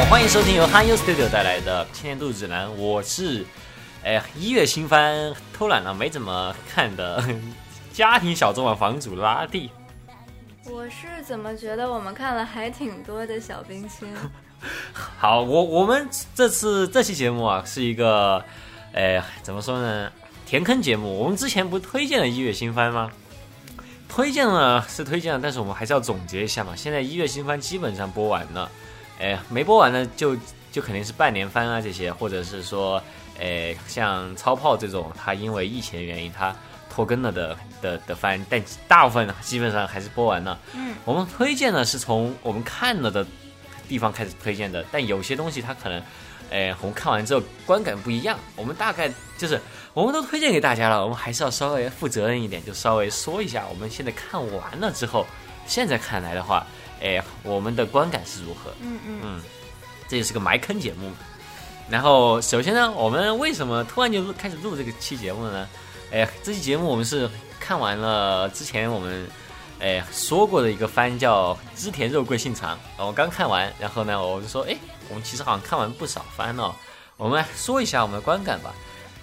好，欢迎收听由 h a n y u Studio 带来的《青年度指南》，我是，哎呀，一月新番偷懒了没怎么看的 家庭小众网房主拉蒂。我是怎么觉得我们看了还挺多的小冰清？好，我我们这次这期节目啊，是一个，哎，怎么说呢？填坑节目。我们之前不推荐了一月新番吗？推荐了是推荐了，但是我们还是要总结一下嘛。现在一月新番基本上播完了，哎，没播完的就就肯定是半年番啊这些，或者是说，哎，像超炮这种，它因为疫情的原因它拖更了的的的番，但大部分基本上还是播完了。嗯，我们推荐呢是从我们看了的地方开始推荐的，但有些东西它可能，哎，我们看完之后观感不一样。我们大概就是我们都推荐给大家了，我们还是要稍微负责任一点，就稍微说一下我们现在看完了之后，现在看来的话，哎，我们的观感是如何？嗯嗯嗯，这也是个埋坑节目。然后，首先呢，我们为什么突然就录开始录这个期节目呢？哎，这期节目我们是看完了之前我们哎说过的一个番叫《织田肉桂信长》，我刚看完，然后呢，我就说，哎，我们其实好像看完不少番哦，我们来说一下我们的观感吧。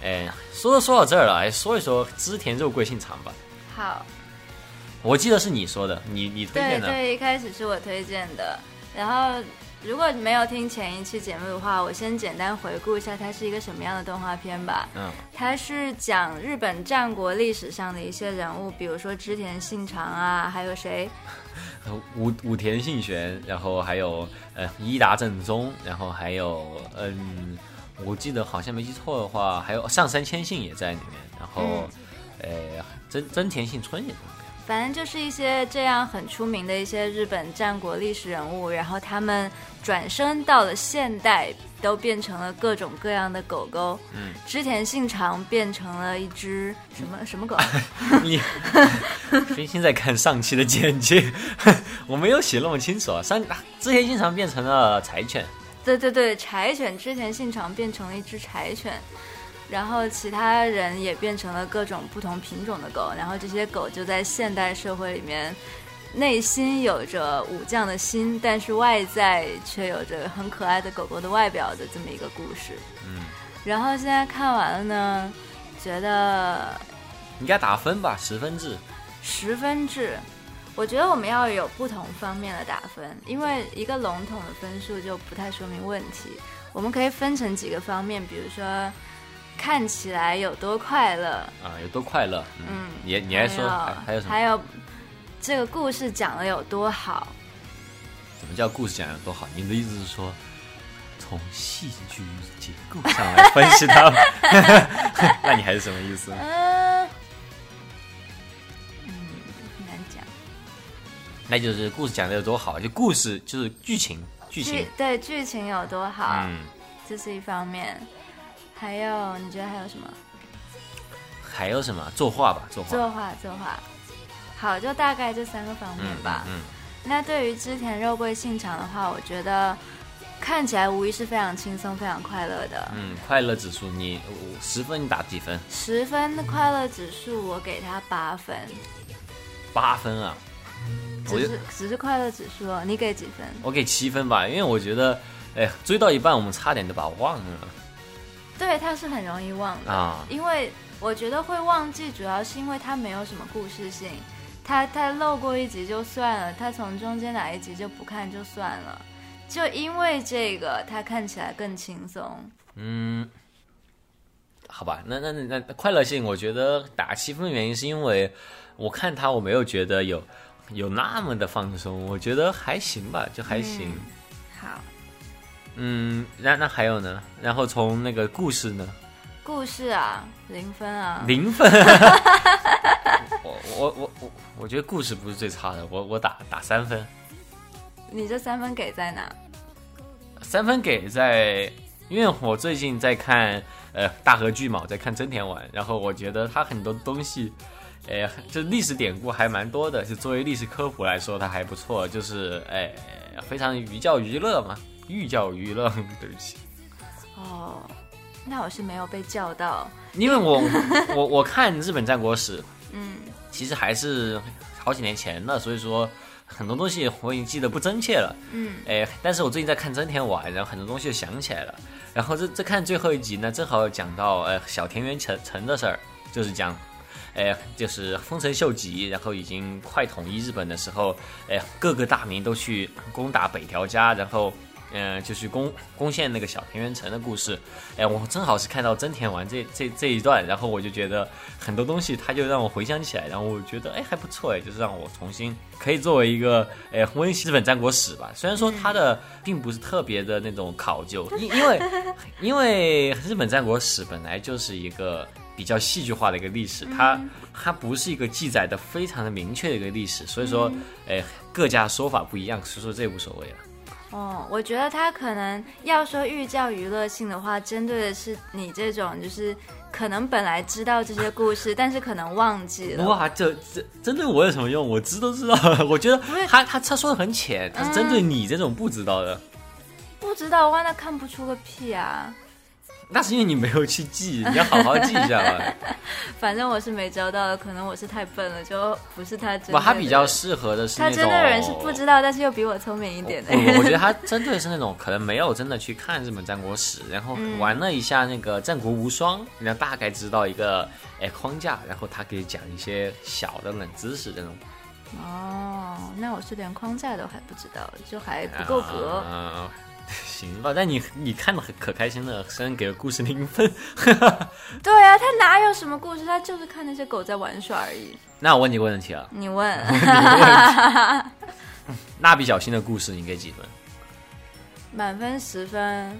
哎，说都说到这儿了，哎，说一说织田肉桂信长吧。好，我记得是你说的，你你推荐的，对对，一开始是我推荐的。然后如果没有听前一期节目的话，我先简单回顾一下它是一个什么样的动画片吧。嗯，它是讲日本战国历史上的一些人物，比如说织田信长啊，还有谁？呃 武武田信玄，然后还有呃伊达正宗，然后还有嗯，我记得好像没记错的话，还有上杉谦信也在里面，然后呃真真田信春也在里面。反正就是一些这样很出名的一些日本战国历史人物，然后他们转身到了现代，都变成了各种各样的狗狗。嗯，织田信长变成了一只什么什么狗？你飞星在看上期的简介，我没有写那么清楚啊。上织田信长变成了柴犬，对对对，柴犬织田信长变成了一只柴犬，然后其他人也变成了各种不同品种的狗，然后这些狗就在现代社会里面，内心有着武将的心，但是外在却有着很可爱的狗狗的外表的这么一个故事。嗯，然后现在看完了呢，觉得应该打分吧，十分制。十分制。我觉得我们要有不同方面的打分，因为一个笼统的分数就不太说明问题。我们可以分成几个方面，比如说看起来有多快乐，啊，有多快乐？嗯，你你还说还还有什么？还有这个故事讲的有多好。什么叫故事讲的有多好？你的意思是说，从戏剧结构上来分析它？那你还是什么意思？嗯、难讲。那就是故事讲的有多好，就故事就是剧情，剧情剧，对剧情有多好，嗯，这是一方面。还有，你觉得还有什么？还有什么？作画吧，作画，作画，作画。好，就大概这三个方面嗯吧。嗯，那对于织田肉桂信长的话，我觉得看起来无疑是非常轻松、非常快乐的。嗯，快乐指数你我十分你打几分？十分的快乐指数，我给他八分，八分啊！只是只是快乐指数哦。你给几分？我给七分吧，因为我觉得，哎，追到一半我们差点都把我忘了对，他是很容易忘的，啊。因为我觉得会忘记，主要是因为他没有什么故事性。他他漏过一集就算了，他从中间哪一集就不看就算了。就因为这个，他看起来更轻松。嗯，好吧，那那那那快乐性，我觉得打七分的原因是因为我看他，我没有觉得有有那么的放松，我觉得还行吧，就还行。好，嗯，那那还有呢？然后从那个故事呢，故事啊，零分啊。零分。我我我我我觉得故事不是最差的，我我打打三分，你这三分给在哪？三分给在，因为我最近在看呃大河剧嘛，我在看真田丸，然后我觉得他很多东西，呃，就历史典故还蛮多的，就作为历史科普来说，他还不错，就是哎非常寓教于乐嘛，寓教于乐，对不起。哦，那我是没有被叫到。因为我 我我看日本战国史，嗯，其实还是好几年前了，所以说很多东西我已经记得不真切了。嗯，哎，但是我最近在看真田丸，然后很多东西就想起来了。然后这这看最后一集呢，正好讲到呃小田园城城的事儿，就是讲，哎，就是丰臣秀吉，然后已经快统一日本的时候，哎，各个大名都去攻打北条家，然后。嗯，就是攻攻陷那个小田园城的故事，哎，我正好是看到真田丸这这这一段，然后我就觉得很多东西，他就让我回想起来，然后我觉得哎还不错哎，就是让我重新可以作为一个哎温习日本战国史吧。虽然说它的并不是特别的那种考究，因 因为因为日本战国史本来就是一个比较戏剧化的一个历史，它它不是一个记载的非常的明确的一个历史，所以说哎各家说法不一样，所以说这无所谓了。哦，我觉得他可能要说寓教娱乐性的话，针对的是你这种，就是可能本来知道这些故事，但是可能忘记了。哇，这这针对我有什么用？我知都知道。我觉得他他他说的很浅，他是针对你这种不知道的。不知道的话，那看不出个屁啊！那是因为你没有去记，你要好好记一下吧。反正我是没招到的，可能我是太笨了，就不是他真。不，他比较适合的是他针对的人是不知道，但是又比我聪明一点的。我觉得他 针对是那种可能没有真的去看日本战国史，然后玩了一下那个战国无双，然后大概知道一个哎框架，然后他可以讲一些小的冷知识这种。哦，那我是连框架都还不知道，就还不够格。行吧，但你你看的很可开心了，虽然给了故事零分。对啊，他哪有什么故事？他就是看那些狗在玩耍而已。那我问你个问题啊，你问。蜡笔小新的故事你给几分？满分十分，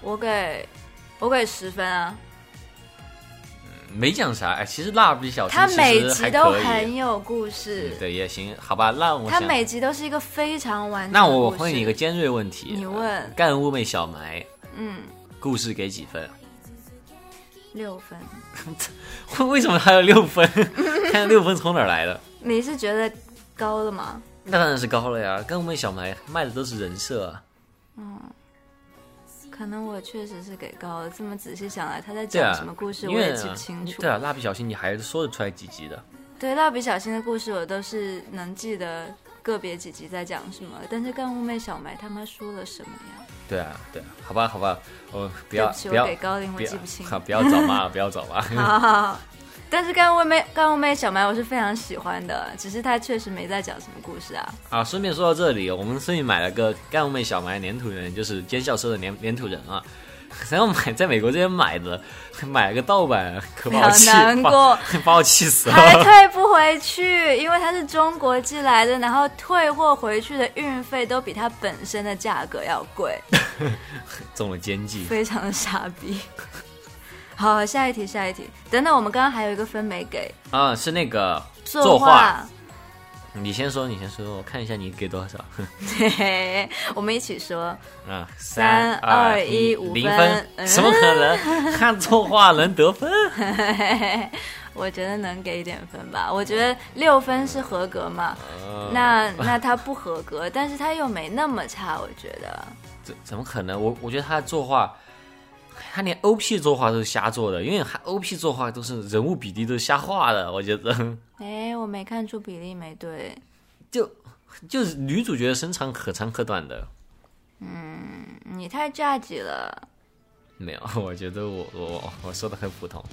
我给我给十分啊。没讲啥哎，其实蜡笔小新他每集都很有故事，对也行，好吧，那我他每集都是一个非常完整。那我问你一个尖锐问题，你问干物妹小埋，嗯，故事给几分？六分。为什么还有六分？看六分从哪儿来的？你是觉得高了吗？那当然是高了呀，干物妹小埋卖的都是人设。嗯。可能我确实是给高了。这么仔细想来，他在讲什么故事，我也记不清楚。对啊，蜡笔小新你还是说得出来几集的？对，蜡笔小新的故事我都是能记得个别几集在讲什么。但是干物妹小埋他妈说了什么呀？对啊，对啊，好吧，好吧，我不要不要给高龄，我记不清。好，不要找骂，不要找骂。好好好。但是干物妹干物妹小埋我是非常喜欢的，只是他确实没在讲什么故事啊。啊，顺便说到这里，我们顺便买了个干物妹小埋粘土人，就是尖笑车的粘粘土人啊。然后买在美国这边买的，买了个盗版，可把我气，把我气死了。还退不回去，因为它是中国寄来的，然后退货回去的运费都比它本身的价格要贵，中了奸计，非常的傻逼。好，下一题，下一题。等等，我们刚刚还有一个分没给啊，是那个作画。你先说，你先说，我看一下你给多少。我们一起说啊，三二一，五零分，怎么可能？看作画能得分？我觉得能给一点分吧。我觉得六分是合格嘛？那那他不合格，但是他又没那么差，我觉得。怎怎么可能？我我觉得他作画。他连 O P 作画都是瞎做的，因为他 O P 作画都是人物比例都是瞎画的，我觉得。哎，我没看出比例没对，就就是女主角的身长可长可短的。嗯，你太炸级了。没有，我觉得我我我说的很普通。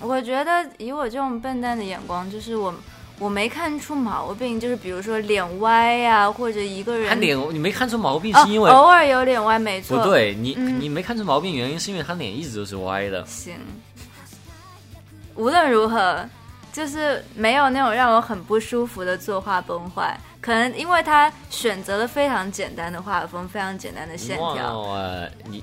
我觉得以我这种笨蛋的眼光，就是我。我没看出毛病，就是比如说脸歪呀，或者一个人他脸你没看出毛病是因为偶尔有脸歪，没错。不对，你你没看出毛病，原因是因为他脸一直都是歪的。行，无论如何，就是没有那种让我很不舒服的作画崩坏。可能因为他选择了非常简单的画风，非常简单的线条。哇，你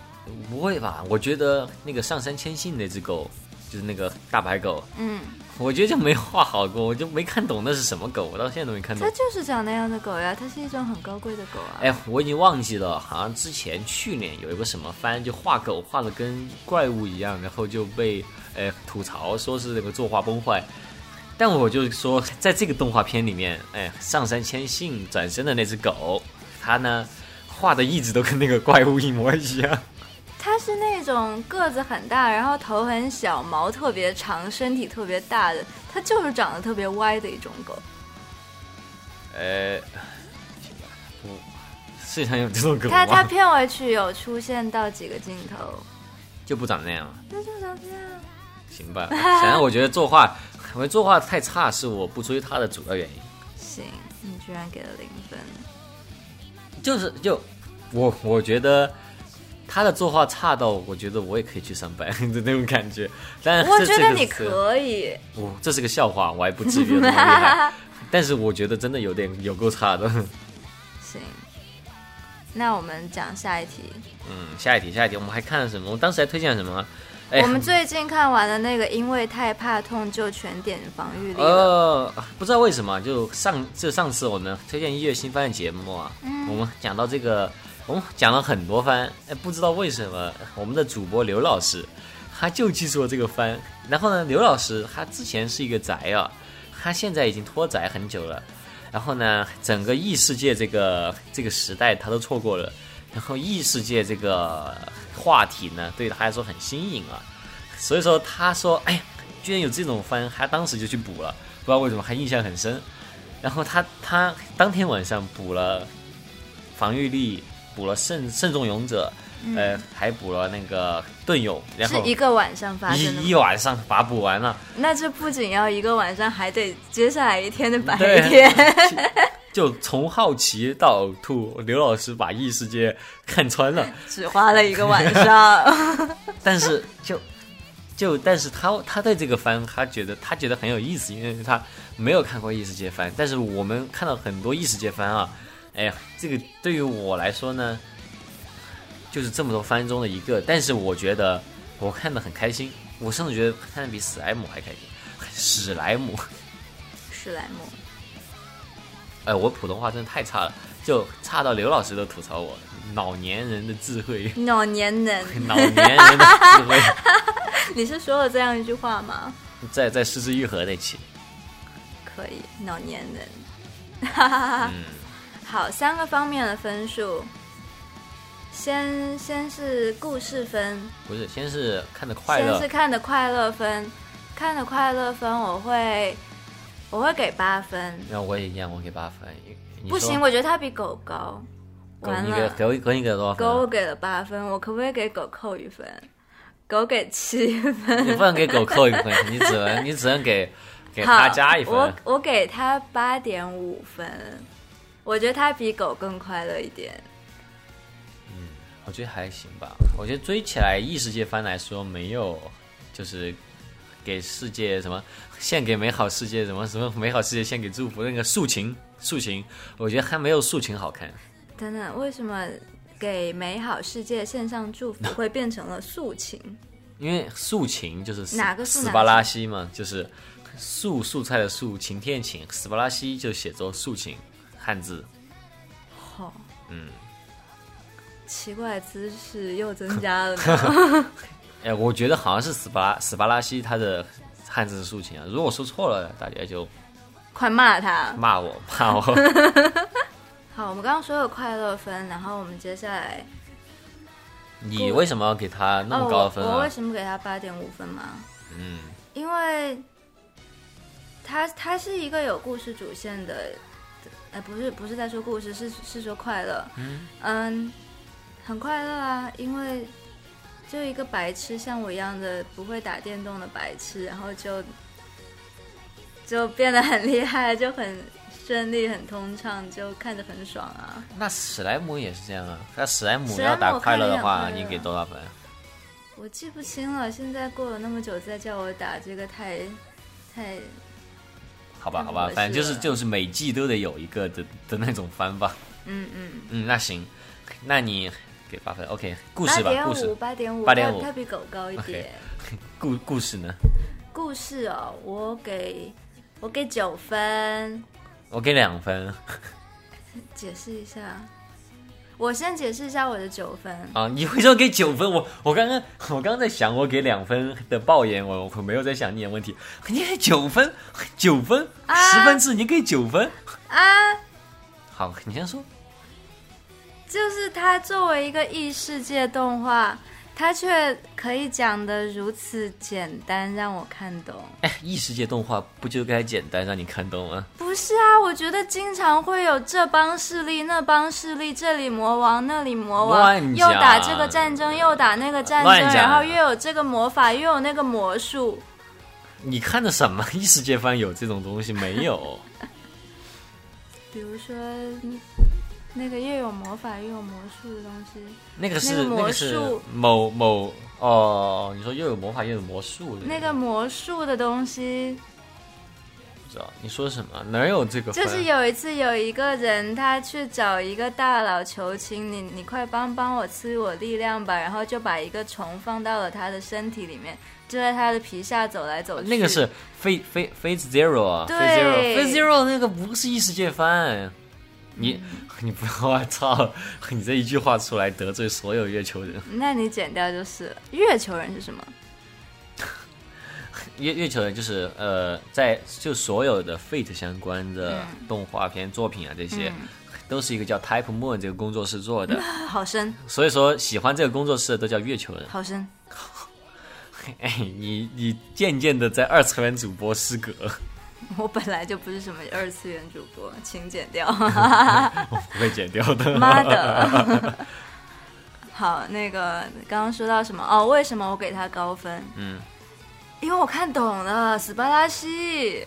不会吧？我觉得那个上山千信那只狗，就是那个大白狗，嗯。我觉得就没画好过，我就没看懂那是什么狗，我到现在都没看懂。它就是长那样的狗呀，它是一种很高贵的狗啊。哎，我已经忘记了，好像之前去年有一个什么番，就画狗画的跟怪物一样，然后就被哎吐槽说是那个作画崩坏。但我就说，在这个动画片里面，哎，上山千信转身的那只狗，它呢画的一直都跟那个怪物一模一样。它是那种个子很大，然后头很小，毛特别长，身体特别大的，它就是长得特别歪的一种狗。呃，世界上有这种狗它它？片尾曲有出现到几个镜头，就不长那样了，那就长这样。行吧？反正我觉得作画，我觉得作画太差是我不追他的主要原因。行，你居然给了零分，就是就我我觉得他的作画差到，我觉得我也可以去上班 的那种感觉。但我觉得你，可以。哦，这是个笑话，我还不至于那么厉害。但是我觉得真的有点有够差的。行，那我们讲下一题。嗯，下一题，下一题，我们还看了什么？我当时还推荐了什么？哎我们最近看完了那个，因为太怕痛就全点防御力了。呃，不知道为什么，就上就上次我们推荐一月新番的节目啊，嗯我们讲到这个，我们讲了很多番，哎，不知道为什么我们的主播刘老师他就记住了这个番，然后呢，刘老师他之前是一个宅啊，他现在已经脱宅很久了，然后呢，整个异世界这个这个时代他都错过了，然后异世界这个话题呢，对他来说很新颖啊，所以说他说，哎呀，居然有这种番，他当时就去补了，不知道为什么还印象很深。然后他他当天晚上补了防御力，补了慎慎重勇者，呃，还补了那个盾勇，然后是一个晚上发生的一一吗？晚上把它补完了，那这不仅要一个晚上，还得接下来一天的白对天。就从好奇到呕吐，刘老师把异世界看穿了。只花了一个晚上。但是就就但是他他对这个番他觉得他觉得很有意思，因为他没有看过异世界番，但是我们看到很多异世界番啊，哎呀，这个对于我来说呢，就是这么多番中的一个，但是我觉得我看的很开心，我甚至觉得看的比史莱姆还开心。史莱姆，史莱姆，哎，我普通话真的太差了，就差到刘老师都吐槽我老年人的智慧，老年人，老年人的智慧，你是说了这样一句话吗？在在失之愈合那期，可以，老年人。哈哈哈哈。嗯。好，三个方面的分数。先先是故事分，不是，先是看的快乐先是，看的快乐分，看的快乐分我会我会给八分。然后我也一样，我给八分。不行，我觉得它比狗高。完狗你给了，给我给你给了多少分啊？狗我给了八分，我可不可以给狗扣一分？狗给七分。你不能给狗扣一分，你只能你只能给给，他加一分。我我给他八点五分，我觉得它比狗更快乐一点。嗯我觉得还行吧。我觉得追起来异世界番来说，没有就是给世界什么献给美好世界什么什么美好世界献给祝福那个竖琴竖琴，我觉得还没有竖琴好看。等等，为什么给美好世界献上祝福 会变成了竖琴？因为素琴就是哪个素哪个斯巴拉西嘛，就是素素菜的素，晴天晴，斯巴拉西就写作素琴，汉字。好，嗯，奇怪姿势又增加了呢。哎，我觉得好像是斯巴拉斯巴拉西，他的汉字是素琴啊。如果说错了，大家就快骂他！骂我骂我。好，我们刚刚说了快乐分，然后我们接下来 你为什么要给他那么高的分哦我？我为啊？什么给他八点五分吗？嗯，因为他他是一个有故事主线的，哎，不是不是在说故事，是是说快乐。嗯很快乐啊，因为就一个白痴，像我一样的不会打电动的白痴，然后就就变得很厉害，就很顺利、很通畅，就看着很爽啊。那史莱姆也是这样啊。那史莱姆要打快乐的话，你给多少分？我记不清了，现在过了那么久再叫我打这个太太好吧，好吧，反正就是就是每季都得有一个的的那种番吧。嗯嗯。嗯，那行，那你给八分，OK，故事吧，故事，八点五，八点五它比狗高一点。故故事呢？故事哦，我给我给九分。我给两分解释一下，我先解释一下我的九分。啊！你为什么给九分？我我刚刚我刚刚在想，我给两分的爆言，我我没有在想你的问题。你给九分，九分，啊十分制，你给九分？啊，好，你先说。就是它作为一个异世界动画，他却可以讲的如此简单，让我看懂。哎，异世界动画不就该简单让你看懂吗？不是啊，我觉得经常会有这帮势力、那帮势力，这里魔王，那里魔王，又打这个战争，又打那个战争，然后又有这个魔法，又有那个魔术。你看的什么异世界番有这种东西没有？比如说，那个又有魔法又有魔术的东西，那个是那个是术某某哦，你说又有魔法又有魔术的那个魔术的东西，不知道你说什么？哪有这个？就是有一次有一个人他去找一个大佬求情，你你快帮帮我赐予我力量吧，然后就把一个虫放到了他的身体里面，就在他的皮下走来走去。那个是 Fate Fate Fate Zero 啊对，Fate Zero Fate Zero 那个不是异世界番，你嗯 你不要 我操，你这一句话出来得罪所有月球人。那你剪掉就是。月球人是什么？月月球人就是呃，在就所有的 Fate 相关的嗯动画片作品啊，这些、都是一个叫 Type Moon 这个工作室做的，好深，所以说喜欢这个工作室的都叫月球人。好深。哎，你你渐渐的在二次元主播失格，我本来就不是什么二次元主播，请剪掉。我不会剪掉的。妈的！好，那个刚刚说到什么？哦，为什么我给他高分？嗯，因为我看懂了斯巴拉西，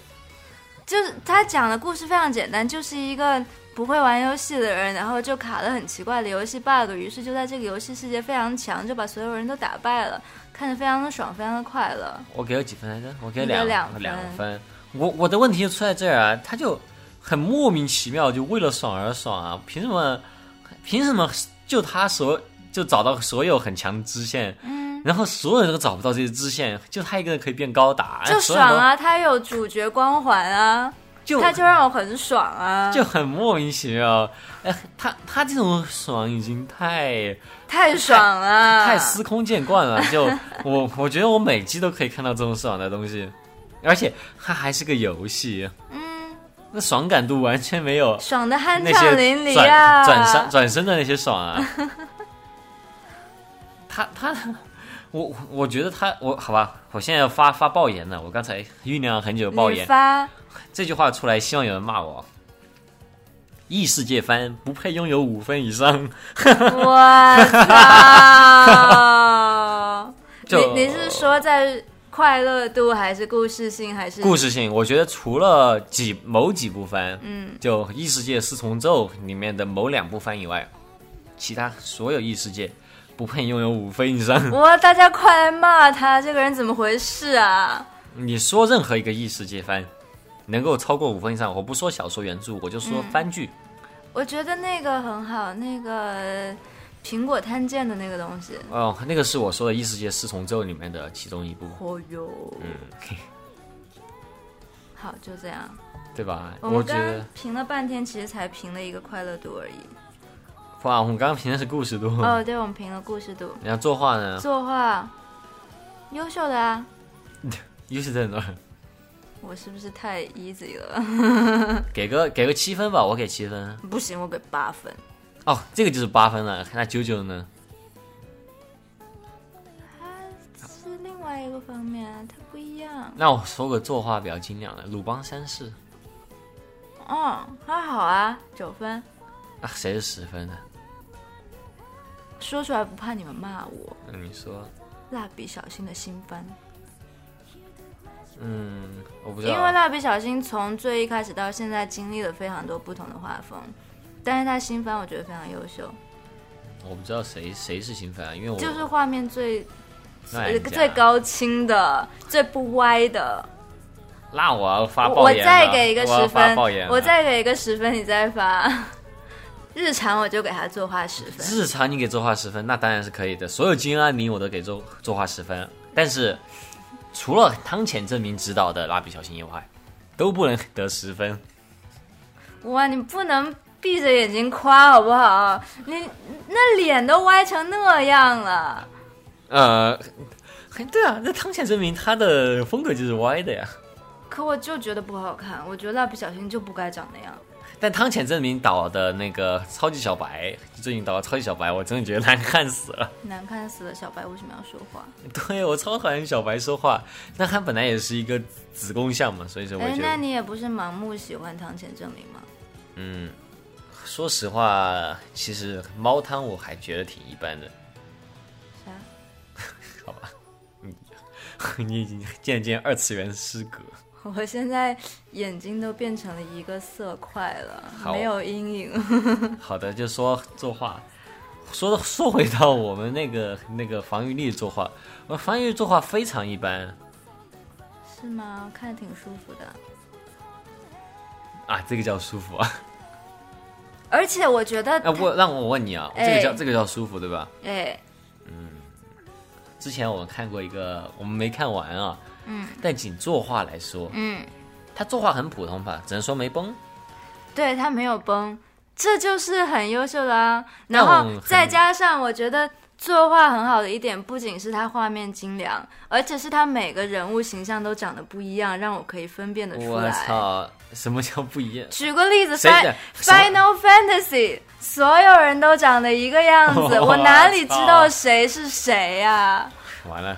就是他讲的故事非常简单，就是一个不会玩游戏的人，然后就卡了很奇怪的游戏 bug，于是就在这个游戏世界非常强，就把所有人都打败了，看着非常的爽，非常的快乐。我给了几分来着？我给了两两分两分。我我的问题就出在这儿啊，他就很莫名其妙，就为了爽而爽啊！凭什么？凭什么就他所就找到所有很强的支线，嗯，然后所有人都找不到这些支线，就他一个人可以变高达，就！爽啊！他有主角光环啊，就他就让我很爽啊，就很莫名其妙。哎，他他这种爽已经太太爽了，太司空见惯了。就我我觉得我每季都可以看到这种爽的东西，而且它还是个游戏，嗯，那爽感度完全没有爽的酣畅淋漓啊！转身转身的那些爽啊。他他，我我觉得他我好吧，我现在要发发爆言了。我刚才酝酿了很久爆言，发这句话出来，希望有人骂我。异世界番不配拥有五分以上，我操！就你你是说在快乐度还是故事性还是故事性？我觉得除了几某几部番，嗯，就异世界四重奏里面的某两部番以外，其他所有异世界不配拥有五分以上。哇！大家快来骂他，这个人怎么回事啊？你说任何一个异世界番能够超过五分以上，我不说小说原著，我就说嗯番剧。我觉得那个很好，那个苹果探剑的那个东西，哦，那个是我说的异世界四重奏里面的其中一部，哦哟，嗯，好，就这样。对吧？我们刚我觉得，评了半天，其实才评了一个快乐度而已。哇，我们刚刚评的是故事度，哦，对，我们评了故事度，然后作画呢，作画优秀的啊。优秀在哪儿？我是不是太 easy 了？给个给个七分吧，我给七分。不行，我给八分。哦，这个就是八分了。那九九呢？它是另外一个方面啊，它不一样。那我说个作画比较精良的，《鲁邦三世》哦，还好啊，九分。啊，谁是十分呢？说出来不怕你们骂我。那你说，蜡笔小新的新番，嗯，我不知道。因为蜡笔小新从最一开始到现在经历了非常多不同的画风，但是他新番我觉得非常优秀，我不知道谁谁是新番啊，因为我就是画面最那人家最高清的、最不歪的。那我要发我再给一个十分我再给一个十分，你再发。日常我就给他作画十分，日常你给作画十分，那当然是可以的。所有金安妮我都给作作画十分，但是除了汤浅证明指导的蜡笔小新以外，都不能得十分。哇，你不能闭着眼睛夸好不好？你那脸都歪成那样了。呃，对啊，那汤浅证明他的风格就是歪的呀。可我就觉得不好看，我觉得蜡笔小新就不该长那样。但汤浅证明导的那个超级小白，最近导的超级小白，我真的觉得难看死了。难看死了，小白为什么要说话？对我超讨厌小白说话，那他本来也是一个子宫像嘛，所以说我哎，那，你也不是盲目喜欢汤浅证明吗？嗯，说实话，其实猫汤我还觉得挺一般的，啥？好吧？你 你已经渐渐二次元失格。我现在眼睛都变成了一个色块了，没有阴影。好的，就说作画，说说回到我们那个那个防御力作画，我防御力作画非常一般是吗？看着挺舒服的。啊，这个叫舒服啊。而且我觉得，哎、我让我问你啊，哎这个叫这个叫舒服对吧？哎，嗯之前我们看过一个，我们没看完啊，嗯但仅作画来说，嗯，他作画很普通吧，只能说没崩。对他没有崩，这就是很优秀的啊。然后再加上，我觉得作画很好的一点，不仅是他画面精良，而且是他每个人物形象都长得不一样，让我可以分辨得出我来。操，什么叫不一样？举个例子 Final Fantasy，所有人都长得一个样子，我 我哪里知道谁是谁呀、完了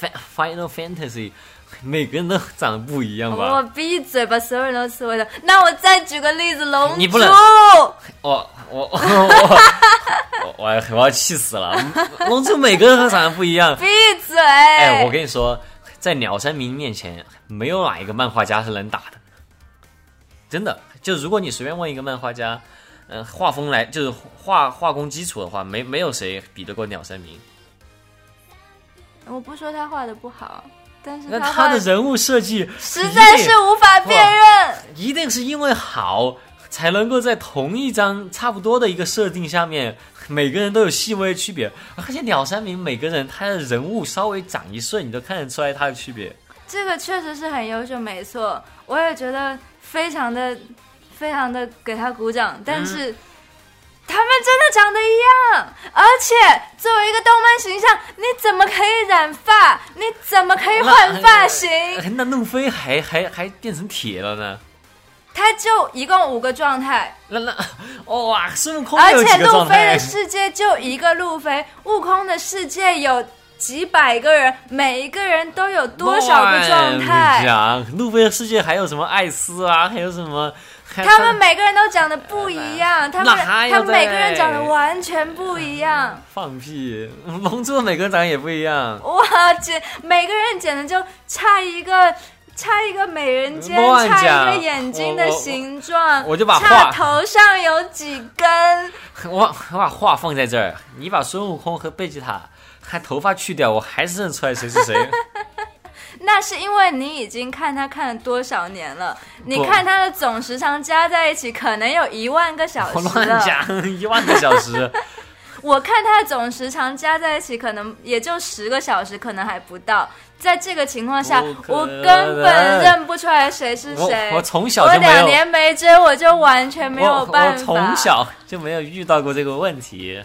，Fi-，Final Fantasy，每个人都长得不一样吧我？闭嘴，吧所有人都刺猬的。那我再举个例子，龙珠。你不能我我我我我我要我要气死了！龙珠每个人都长得不一样。闭嘴！哎，我跟你说，在鸟山明面前，没有哪一个漫画家是能打的。真的，就如果你随便问一个漫画家，嗯、画风来就是画画工基础的话，没没有谁比得过鸟山明。我不说他画的不好，但是那他他的人物设计实在是无法辨认。一定是因为好，才能够在同一张差不多的一个设定下面，每个人都有细微的区别。而且鸟山明每个人他的人物稍微长一岁，你都看得出来他的区别。这个确实是很优秀，没错，我也觉得非常的、非常的给他鼓掌。但是、他们真的长得一样，而且作为一个动漫形象，你怎么可以染发？你怎么可以换发型？哎那路飞还还还变成铁了呢？他就一共五个状态，那那 哇，孙悟空而且路飞的？世界就一个路飞，悟空的世界有几百个人，每一个人都有多少个状态？讲路飞的世界还有什么艾斯啊？还有什么？他们每个人都长得不一样，他们他们每个人嘞长得完全不一样。放屁！龙珠的每个人长得也不一样。哇，简每个人简直就差一个。差一个美人尖，乱差一个眼睛的形状，我就把差头上有几根，我我把话放在这儿，你把孙悟空和贝吉塔还头发去掉，我还是认出来谁是谁。那是因为你已经看他看了多少年了？你看他的总时长加在一起，可能有一万个小我时了。乱讲，一万个小时。我看他的总时长加在一起，可能也就十个小时，可能还不到。在这个情况下我根本认不出来谁是谁。我从小我两年没追，我就完全没有办法。我从小就没有遇到过这个问题。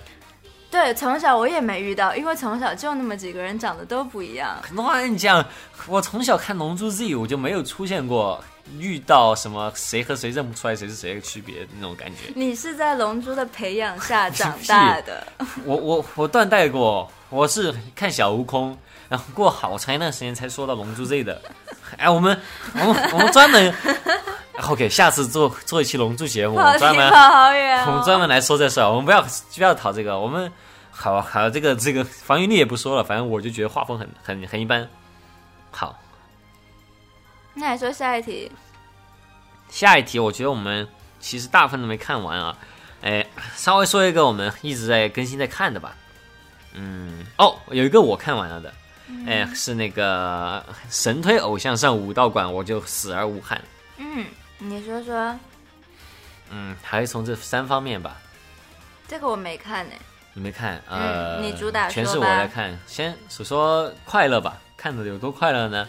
对，从小我也没遇到，因为从小就那么几个人长得都不一样。乱讲！我从小看《龙珠 Z》，我就没有出现过遇到什么谁和谁认不出来谁是谁的区别那种感觉。你是在龙珠的培养下长大的，我我我断代过，我是看小悟空，然后过好长一段时间才说到龙珠 Z 的。哎，我们我们我们专门，OK，下次做做一期龙珠节目，我跑们专门。我们专门来说这事儿，我们不要不要讨这个，我们好好这个这个防御力也不说了，反正我就觉得画风很很很一般。好，那你说下一题，下一题，我觉得我们其实大部分都没看完啊。哎，稍微说一个我们一直在更新在看的吧。嗯，哦，有一个我看完了的，哎，是那个神推偶像上武道馆，我就死而无憾。嗯，你说说，嗯，还是从这三方面吧。这个我没看呢。你没看？呃，嗯你主打全是我来看。先说说快乐吧，看的有多快乐呢？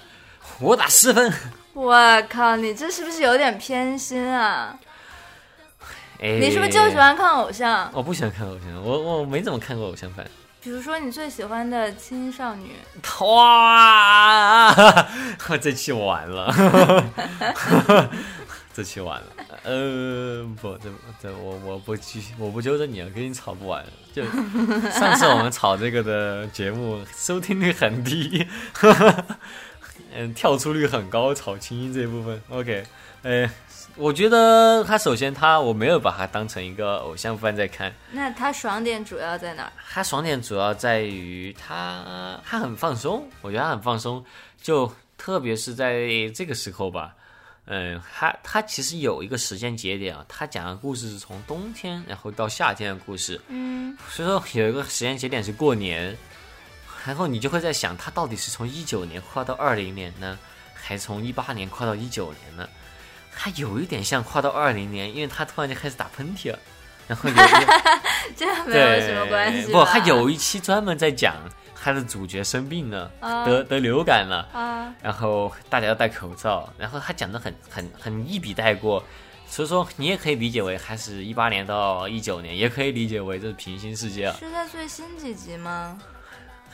我打十分。我靠，你这是不是有点偏心啊？哎，你是不是就喜？欢看偶像？我不喜欢看偶像，我我没怎么看过偶像番。比如说你最喜欢的青少女，哇！这期完了，这期完了。呃，不，这这我我不继续，我不纠正你了，跟你吵不完。就上次我们吵这个的节目，收听率很低，嗯，跳出率很高，吵清音这一部分。OK，呃，我觉得他首先他我没有把他当成一个偶像番在看，那他爽点主要在哪儿？他爽点主要在于他他很放松，我觉得他很放松，就特别是在这个时候吧，嗯，他他其实有一个时间节点啊，他讲的故事是从冬天然后到夏天的故事，嗯，所以说有一个时间节点是过年，然后你就会在想，他到底是从一九年跨到二零年呢，还是从一八年跨到一九年呢？他有一点像跨到二零年，因为他突然就开始打喷嚏了，然后有有这没有什么关系。不，他有一期专门在讲他的主角生病了，啊得得流感了，啊，然后大家要戴口罩，然后他讲的很很很一笔带过，所以说你也可以理解为还是一八年到一九年，也可以理解为这是平行世界啊，是在最新几集吗？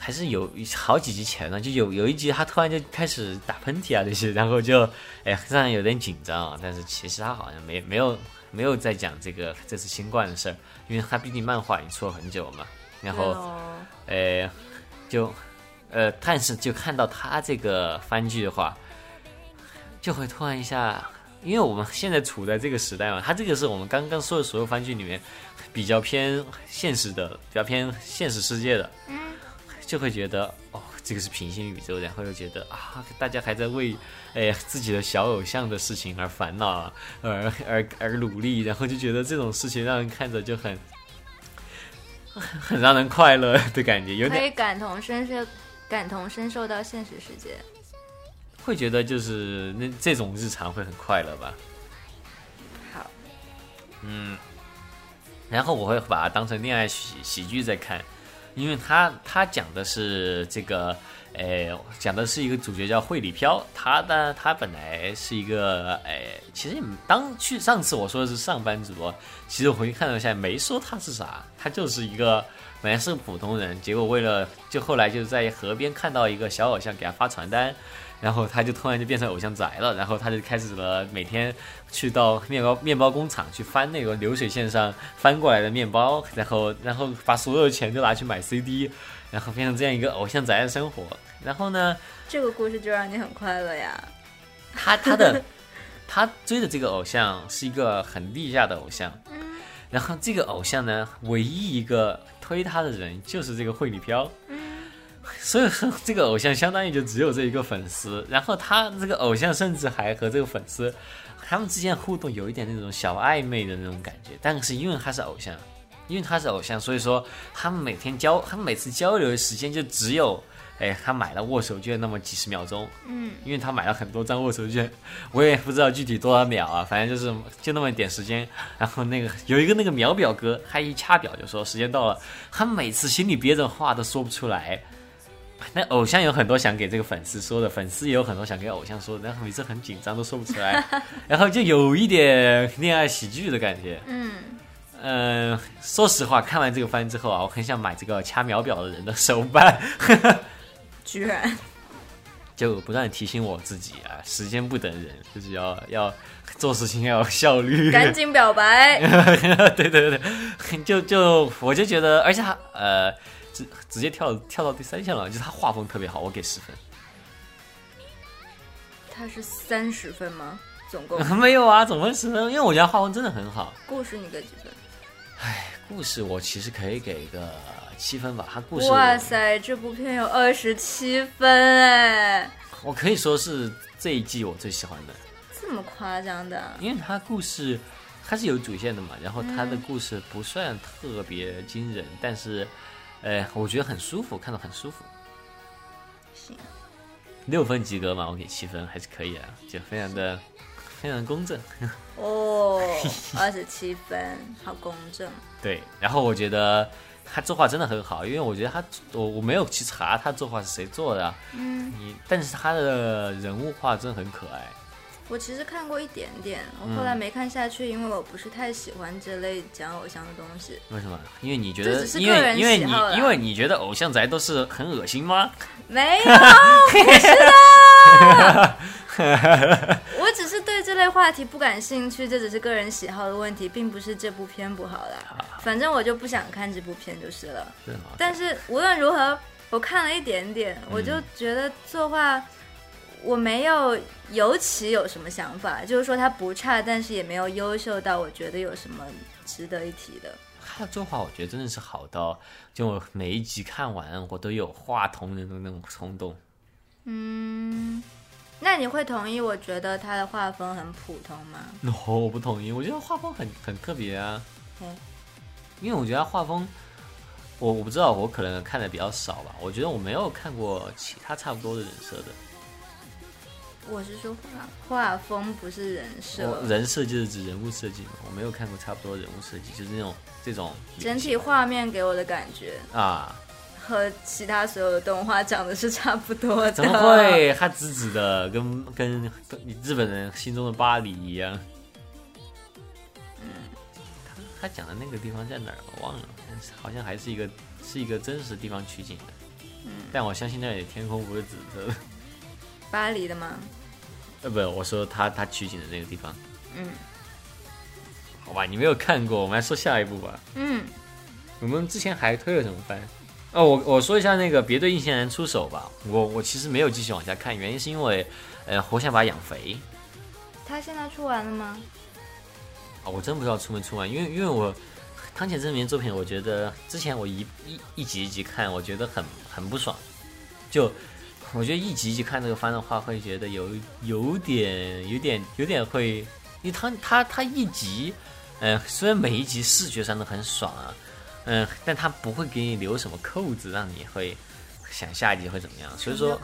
还是有好几集前呢，就有有一集他突然就开始打喷嚏啊这些，然后就 哎呀让人有点紧张啊，但是其实他好像没没有没有在讲这个这次新冠的事儿，因为他毕竟漫画已经出了很久嘛，然后。对哦呃，就呃，但是就看到他这个番剧的话，就会突然一下，因为我们现在处在这个时代嘛，他这个是我们刚刚说的所有番剧里面比较偏现实的，比较偏现实世界的，嗯，就会觉得哦，这个是平行宇宙，然后又觉得啊，大家还在为哎自己的小偶像的事情而烦恼啊，而而而努力，然后就觉得这种事情让人看着就很。很让人快乐的感觉，有点可以感同身受，感同身受到现实世界。会觉得就是那这种日常会很快乐吧。好，嗯，然后我会把它当成恋爱喜喜剧在看，因为他他讲的是这个，诶，讲的是一个主角叫惠里飘，他呢他本来是一个，诶，其实当去上次我说的是上班族，其实我回去看了一下，没说他是啥，他就是一个本来是个普通人，结果为了就后来就是在河边看到一个小偶像给他发传单。然后他就突然就变成偶像宅了，然后他就开始了每天去到面包面包工厂去翻那个流水线上翻过来的面包，然后然后把所有的钱都拿去买 CD，然后变成这样一个偶像宅的生活。然后呢，这个故事就让你很快乐呀。他他的 他追的这个偶像是一个很地下的偶像，嗯然后这个偶像呢，唯一一个推他的人就是这个惠里飘。嗯所以说，这个偶像相当于就只有这一个粉丝，然后他这个偶像甚至还和这个粉丝，他们之间互动有一点那种小暧昧的那种感觉。但是因为他是偶像，因为他是偶像，所以说他们每天交，他们每次交流的时间就只有，哎，他买了握手券那么几十秒钟，嗯，因为他买了很多张握手券，我也不知道具体多少秒啊，反正就是就那么一点时间。然后那个有一个那个秒表哥，他一掐表就说时间到了，他每次心里憋着话都说不出来。那偶像有很多想给这个粉丝说的，粉丝也有很多想给偶像说的，然后每次很紧张都说不出来，然后就有一点恋爱喜剧的感觉。嗯，嗯、说实话，看完这个番之后啊，我很想买这个掐秒表的人的手办。居然 就不断提醒我自己啊，时间不等人，就是要要做事情要有效率。赶紧表白。对对对，就就我就觉得，而且他呃直直接跳跳到第三项了，就是他画风特别好，我给十分。他是三十分吗？总共 没有啊，总分十分，因为我觉得画风真的很好。故事你给几分？哎故事我其实可以给个七分吧，他故事哇塞，这部片有二十七分哎，我可以说是这一季我最喜欢的。这么夸张的？因为它故事它是有主线的嘛，然后它的故事不算特别惊人，但是，呃，我觉得很舒服，看到很舒服。行，六分及格嘛，我给七分还是可以啊，就非常的非常公正。哦，二十七分，好公正。对，然后我觉得他作画真的很好，因为我觉得他我我没有去查他作画是谁做的啊，嗯，你但是他的人物画真的很可爱。我其实看过一点点，我嗯后来没看下去，因为我不是太喜欢这类讲偶像的东西。为什么？因为你觉得，因只是个人为因为你因为你觉得偶像宅都是很恶心吗？没有，不是的，我只是对这类类话题不感兴趣，这只是个人喜好的问题，并不是这部片不好啦。反正我就不想看这部片就是了。但是无论如何，我看了一点点，嗯我就觉得作画我没有尤其有什么想法，就是说他不差，但是也没有优秀到我觉得有什么值得一提的。他的作画我觉得真的是好到，就我每一集看完，我都有画同人的那种冲动。嗯，那你会同意？我觉得他的画风很普通吗？no，我不同意，我觉得画风很很特别啊。嗯因为我觉得他画风，我我不知道，我可能看的比较少吧。我觉得我没有看过其他差不多的人设的。我是说画画风不是人设我，人设就是指人物设计嘛，我没有看过差不多人物设计，就是那种这种整体画面给我的感觉啊，和其他所有的动画长得是差不多的。怎么？会？他直直的，跟跟跟日本人心中的巴黎一样。他他讲的那个地方在哪儿？我忘了，但是好像还是一个是一个真实地方取景的。但我相信那里天空不是紫色的。巴黎的吗？呃，不，我说他他取景的那个地方。嗯好吧，你没有看过，我们来说下一部吧。嗯，我们之前还推了什么番？哦，我我说一下那个别对印象人出手吧。我我其实没有继续往下看，原因是因为，呃，活想把它养肥。他现在出完了吗？啊，我真不知道出没出完，因为因为我汤浅证明作品，我觉得之前我一一一集一集看，我觉得很很不爽。就我觉得一集一集看这个番的话，会觉得有有点有点有点会，因为他他他一集，嗯、虽然每一集视觉上都很爽啊，嗯、但他不会给你留什么扣子，让你会想下一集会怎么样。所以说，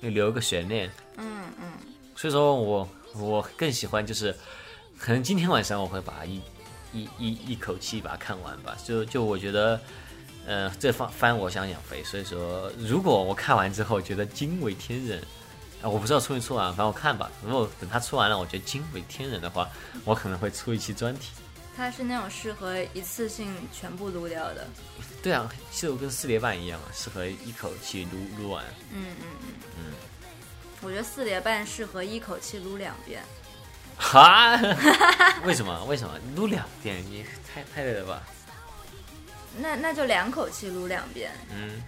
留一个悬念。嗯嗯，所以说我我更喜欢就是，可能今天晚上我会把一一一一口气把它看完吧。就就我觉得，呃，这番番我想养肥，所以说如果我看完之后觉得惊为天人，啊，我不知道出没出完，反正我看吧。如果等它出完了，我觉得惊为天人的话，我可能会出一期专题。它是那种适合一次性全部撸掉的。对啊，就跟四叠半一样啊，适合一口气撸撸完。嗯嗯嗯嗯，我觉得四叠半适合一口气撸两遍。哈？为什么？为什么撸两遍？你太太累了吧？那那就两口气撸两遍。嗯，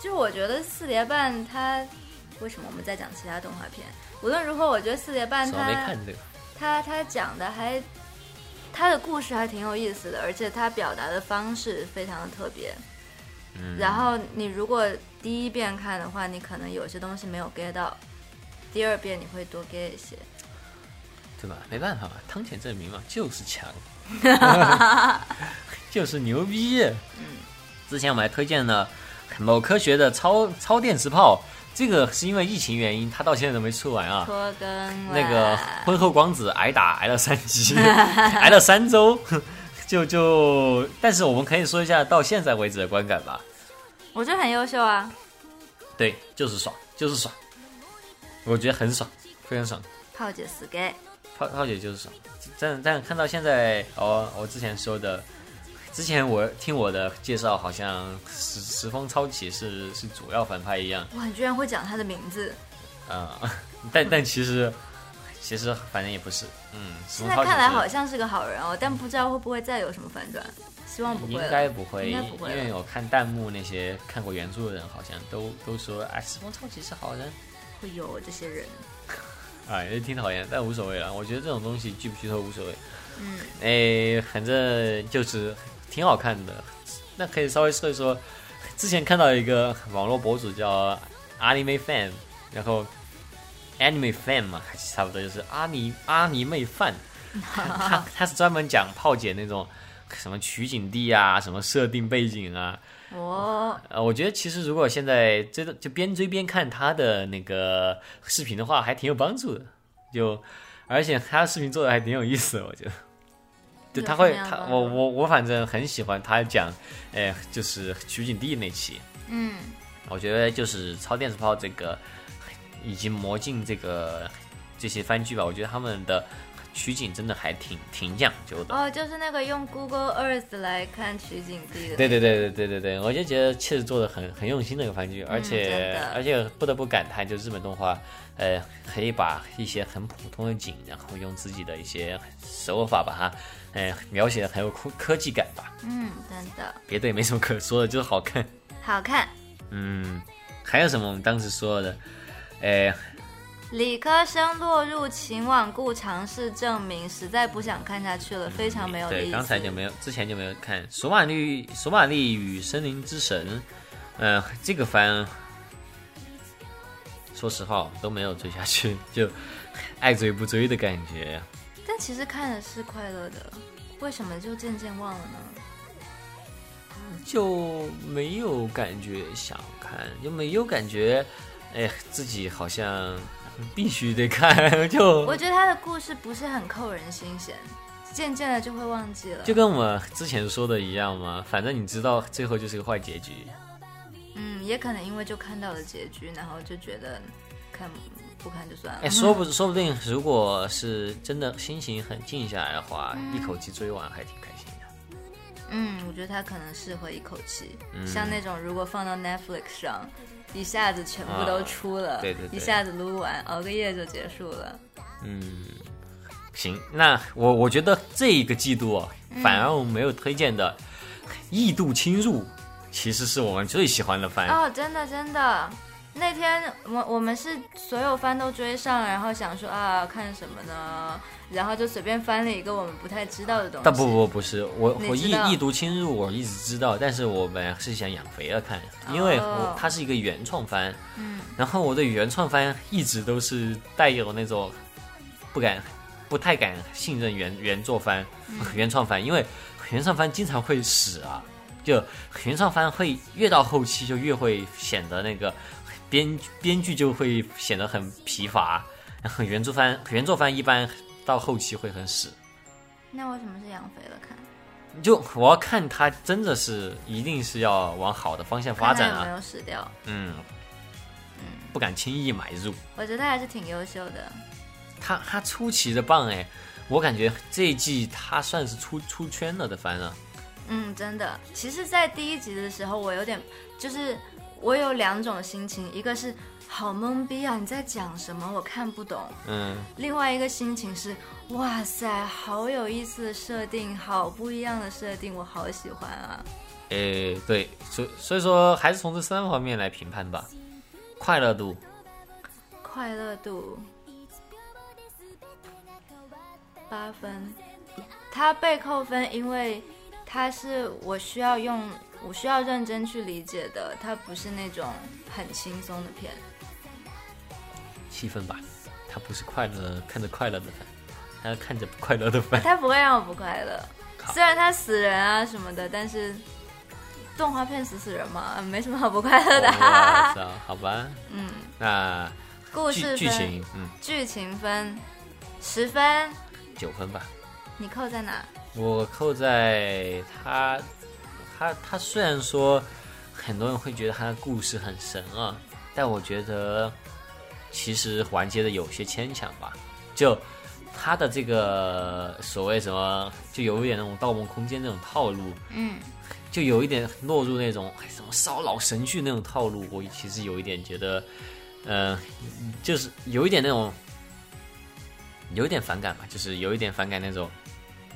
就我觉得四叠半它，为什么我们在讲其他动画片？无论如何，我觉得四叠半怎么没它看这个？它它讲的还，它的故事还挺有意思的，而且它表达的方式非常的特别。嗯，然后你如果第一遍看的话，你可能有些东西没有 get 到，第二遍你会多 get 一些。对吧？没办法嘛，汤浅证明嘛，就是强，就是牛逼。嗯，之前我们还推荐了某科学的超超电磁炮，这个是因为疫情原因，它到现在都没出完啊。拖更了那个婚后光子挨打挨了三集，挨了三周，就就，但是我们可以说一下到现在为止的观感吧。我觉得很优秀啊。对，就是爽，就是爽，我觉得很爽，非常爽。炮姐死 gay，炮炮姐就是爽，但但看到现在，哦，我之前说的，之前我听我的介绍，好像时时风超起是是主要反派一样，哇，你居然会讲他的名字！啊、但但其实其实反正也不是，嗯，现在看来好像是个好人哦，但不知道会不会再有什么反转，希望不会应。该不会，应该不会因为我看弹幕那些看过原著的人，好像都都说，哎，时风超起是好人，会有这些人。哎，也挺讨厌，但无所谓了。我觉得这种东西剧不剧透无所谓。嗯，哎，反正就是挺好看的。那可以稍微说一说，之前看到一个网络博主叫 Anime Fan，然后 Anime Fan 嘛，差不多就是阿尼阿尼妹范。他他他是专门讲炮姐那种什么取景地啊，什么设定背景啊。我呃，我觉得其实如果现在追的就边追边看他的那个视频的话，还挺有帮助的。就而且他的视频做的还挺有意思的，我觉得。就他会他我我我反正很喜欢他讲，哎，就是取景地那期，嗯，我觉得就是超电磁炮这个以及魔镜这个这些番剧吧，我觉得他们的取景真的还挺挺讲究的。哦，就是那个用 Google Earth 来看取景地的。对对对对对对对，我就觉得确实做的很很用心的一个番剧，而且、嗯而且不得不感叹，就日本动画，呃，可以把一些很普通的景，然后用自己的一些手法把它，呃，描写的很有科科技感吧。嗯，真的别的也没什么可说的，就是好看。好看。嗯，还有什么我们当时说的？哎，理科生落入情网故尝试证明，实在不想看下去了，非常没有意对，刚才就没有，之前就没有看《索马利索马利与森林之神》，呃，这个番，说实话都没有追下去，就爱追不追的感觉。但其实看的是快乐的，为什么就渐渐忘了呢？就没有感觉想看，就没有感觉，哎，自己好像必须得看，就我觉得他的故事不是很扣人心弦，渐渐的就会忘记了。就跟我们之前说的一样嘛，反正你知道最后就是个坏结局。嗯，也可能因为就看到了结局，然后就觉得看不看就算了。哎，说不说不定，如果是真的心情很静下来的话，一口气追完还挺开心的。嗯，我觉得他可能适合一口气，嗯像那种如果放到 Netflix 上，一下子全部都出了，啊对对对一下子撸完，熬个夜就结束了。嗯，行，那我我觉得这一个季度啊，反而我们没有推荐的《异度侵入》，其实是我们最喜欢的番。哦，真的真的，那天我我们是所有番都追上了，然后想说啊看什么呢？然后就随便翻了一个我们不太知道的东西。但不不不是我我异你知道。异度侵入我一直知道，但是我本来是想养肥了看，因为它是一个原创番，嗯，然后我对原创番一直都是带有那种不敢、不太敢信任原原作番、原创番，因为原创番经常会死啊，就原创番会越到后期就越会显得那个编编剧就会显得很疲乏，然 后原著番原作番一般到后期会很死。那为什么是杨飞了看？就我要看他真的是一定是要往好的方向发展啊，有没有死掉？嗯，不敢轻易买入。我觉得他还是挺优秀的。他他出奇的棒哎，我感觉这一季他算是出出圈了的番了。嗯，真的。其实，在第一集的时候，我有点，就是我有两种心情，一个是好懵逼啊，你在讲什么，我看不懂；嗯，另外一个心情是，哇塞，好有意思的设定，好不一样的设定，我好喜欢啊。诶，对，所所以说还是从这三方面来评判吧。快乐度，快乐度。八分，它被扣分，因为它是我需要用，我需要认真去理解的，它不是那种很轻松的片。七分吧。它不是快乐看着快乐的番，他看着不快乐的饭。它不会让我不快乐，虽然它死人啊什么的，但是动画片死死人嘛，嗯 没什么好不快乐的。好吧，嗯，那故事剧情，嗯，剧情分十分，九分吧。你扣在哪？我扣在他，他他虽然说很多人会觉得他的故事很神啊，但我觉得其实环节的有些牵强吧。就他的这个所谓什么，就有一点那种《盗梦空间》那种套路，嗯，就有一点落入那种哎什么烧脑神剧那种套路。我其实有一点觉得，呃，就是有一点那种，有一点反感吧，就是有一点反感那种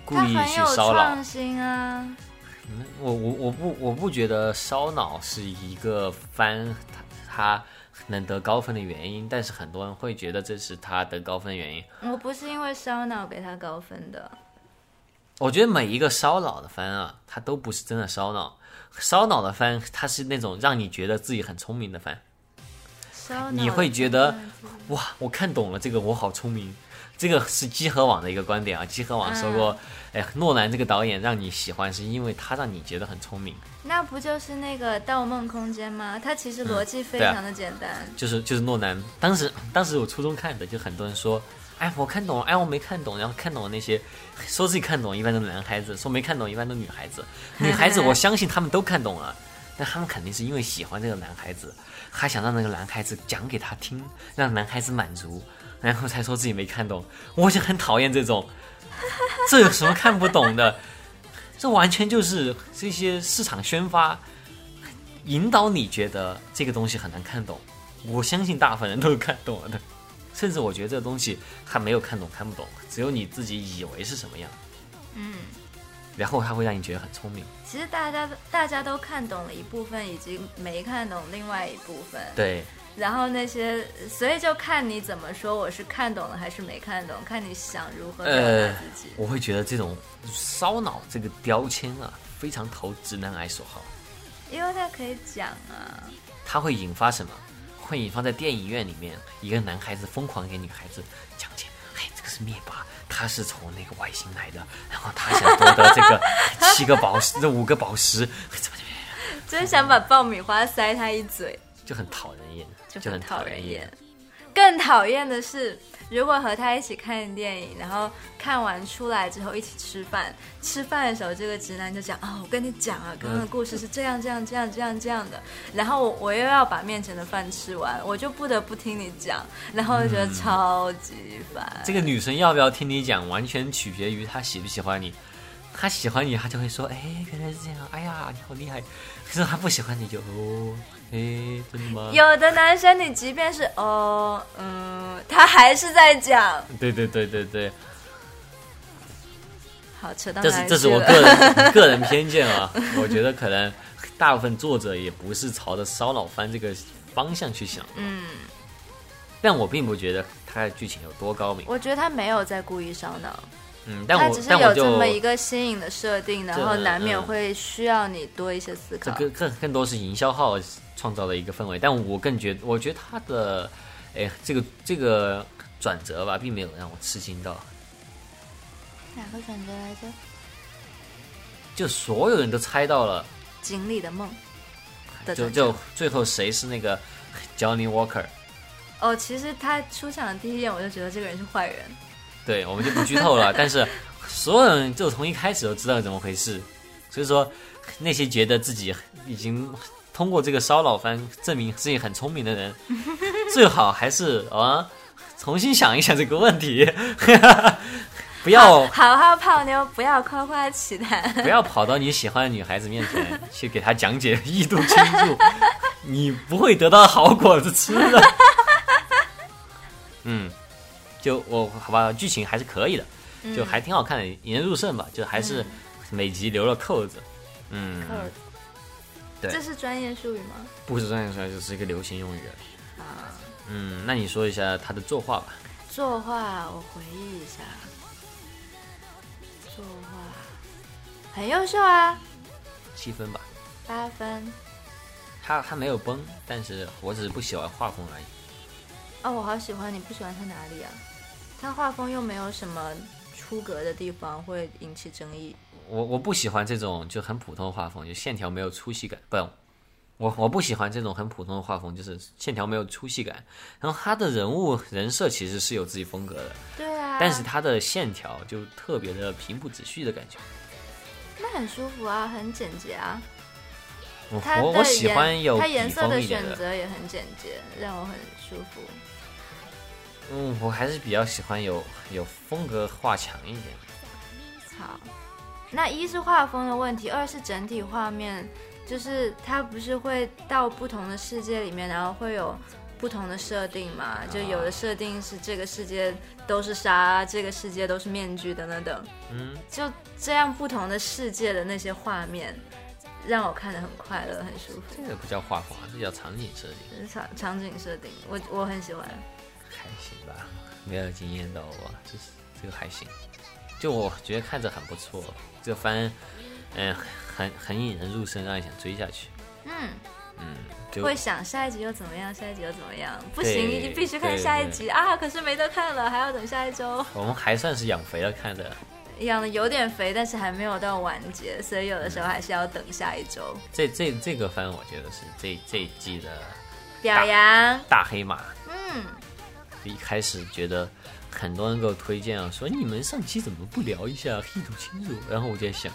故意去烧脑。创新啊。嗯我我我不我不觉得烧脑是一个翻它它能得高分的原因，但是很多人会觉得这是他得高分的原因。我不是因为烧脑给他高分的，我觉得每一个烧脑的番啊，它都不是真的烧脑。烧脑的番，它是那种让你觉得自己很聪明的番。烧脑你会觉得哇，我看懂了这个，我好聪明。这个是集合网的一个观点啊。集合网说过，哎，诺兰这个导演让你喜欢，是因为他让你觉得很聪明。那不就是那个《盗梦空间》吗？它其实逻辑非常的简单。就是就是诺兰，当时当时我初中看的，就很多人说，哎，我看懂了，哎，我没看懂，然后看懂了那些说自己看懂，一般都是男孩子，说没看懂，一般都是女孩子。女孩子，我相信他们都看懂了，但他们肯定是因为喜欢这个男孩子，还想让那个男孩子讲给他听，让男孩子满足，然后才说自己没看懂，我就很讨厌这种。这有什么看不懂的？这完全就是这些市场宣发，引导你觉得这个东西很难看懂。我相信大部分人都是看懂了的，甚至我觉得这个东西还没有看懂、看不懂，只有你自己以为是什么样。嗯，然后它会让你觉得很聪明。其实大家大家都看懂了一部分，以及没看懂另外一部分。对，然后那些，所以就看你怎么说，我是看懂了还是没看懂，看你想如何表呃达自己。我会觉得这种烧脑这个标签啊，非常投直男癌所好。因为他可以讲啊，它会引发什么？会引发在电影院里面，一个男孩子疯狂给女孩子讲解，哎，这个是灭霸，他是从那个外星来的，然后他想夺得这个 七个宝石，这五个宝石，怎么怎么样，就是想把爆米花塞他一嘴，就很讨人厌，就就很讨人厌。。更讨厌的是，如果和他一起看电影，然后看完出来之后一起吃饭，吃饭的时候这个直男就讲啊、我跟你讲啊，刚刚的故事是这样这样这样这样这样的，然后我我又要把面前的饭吃完，我就不得不听你讲，然后我就觉得超级烦。这个女生要不要听你讲，完全取决于她喜不喜欢你。她喜欢你，她就会说：“哎，原来是这样，哎呀，你好厉害。”可是她不喜欢你就哦，哎，真的吗？有的男生，你即便是哦，嗯，他还是在讲。对对对对对，好，扯到这是这是我个人 个人偏见啊，我觉得可能大部分作者也不是朝着烧脑番这个方向去想，嗯，但我并不觉得他的剧情有多高明，我觉得他没有在故意烧脑，嗯，但我他只是有这么一个新颖的设定，然后难免嗯。会需要你多一些思考。这更更更多是营销号创造的一个氛围，但我更觉我觉得他的哎这个这个转折吧，并没有让我吃惊到，哪个转折来着？就所有人都猜到了，井里的梦的就就最后谁是那个 Johnny Walker。哦，其实他出场的第一眼我就觉得这个人是坏人。对，我们就不剧透了。但是所有人就从一开始都知道怎么回事，所以说那些觉得自己已经通过这个烧脑番证明自己很聪明的人，最好还是啊重新想一想这个问题，不要好好泡妞，不要夸夸其谈。不要跑到你喜欢的女孩子面前去给她讲解异度倾注，你不会得到好果子吃的。嗯，就我好吧，剧情还是可以的，嗯就还挺好看的，引人入胜吧，就还是每集留了扣子。嗯，扣子对这是专业术语吗？不是专业术语就是一个流行用语。啊，嗯，那你说一下他的作画吧。作画我回忆一下，作画很优秀啊，七分吧，八分。他他没有崩，但是我只是不喜欢画风而已。哦，我好喜欢你，不喜欢他哪里啊？他画风又没有什么出格的地方，会引起争议。我我不喜欢这种就很普通的画风，就线条没有粗细感。不，我我不喜欢这种很普通的画风，就是线条没有粗细感。然后他的人物人设其实是有自己风格的，对啊，但是他的线条就特别的平铺直叙的感觉。那很舒服啊，很简洁啊。我我我喜欢有笔它颜色的。选择也很简洁，让我很舒服。嗯，我还是比较喜欢有有风格画强一点。好，那一是画风的问题，二是整体画面，就是它不是会到不同的世界里面，然后会有不同的设定嘛？就有的设定是这个世界都是沙，这个世界都是面具等等等，嗯，就这样不同的世界的那些画面，让我看得很快乐，很舒服。这个不叫画风啊，这叫场景设定，场场景设定，我我很喜欢。还行吧，没有惊艳到我，就是这个还行。就我觉得看着很不错，这个番，嗯、很很引人入胜，让人想追下去。嗯，嗯，就会想下一集又怎么样，下一集又怎么样？不对行，必须看下一集啊！可是没得看了，还要等下一周。我们还算是养肥了看的。养的有点肥，但是还没有到完结，所以有的时候还是要等下一周。这这这个番，我觉得是这这一季的表扬，大黑马。嗯，一开始觉得很多人给我推荐啊，说你们上期怎么不聊一下《异度侵入》？然后我就在想，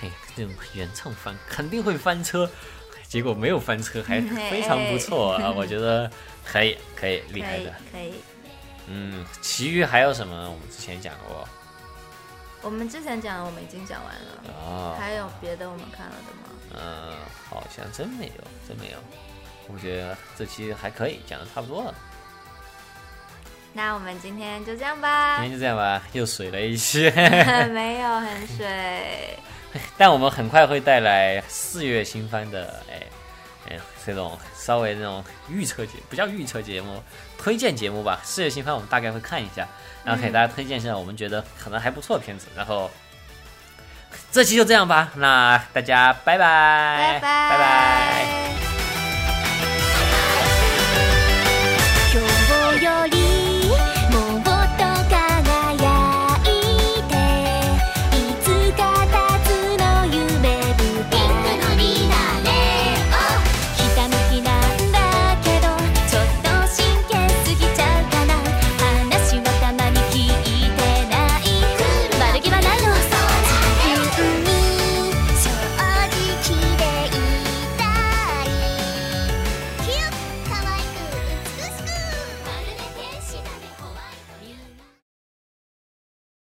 嘿，这种原唱翻肯定会翻车，结果没有翻车，还 非常不错啊！我觉得可以，可以，厉害可以的。可以。嗯，其余还有什么？我们之前讲过我们之前讲的我们已经讲完了，哦，还有别的我们看了的吗？嗯，好像真没有，真没有。我觉得这期还可以，讲的差不多了。那我们今天就这样吧今。天就这样吧，又水了一期，没有很水，但我们很快会带来四月新番的，哎，哎，这种稍微那种预测节，不叫预测节目，推荐节目吧。四月新番我们大概会看一下，然后给大家推荐一下我们觉得可能还不错的片子。然后这期就这样吧，那大家拜拜，拜拜拜拜。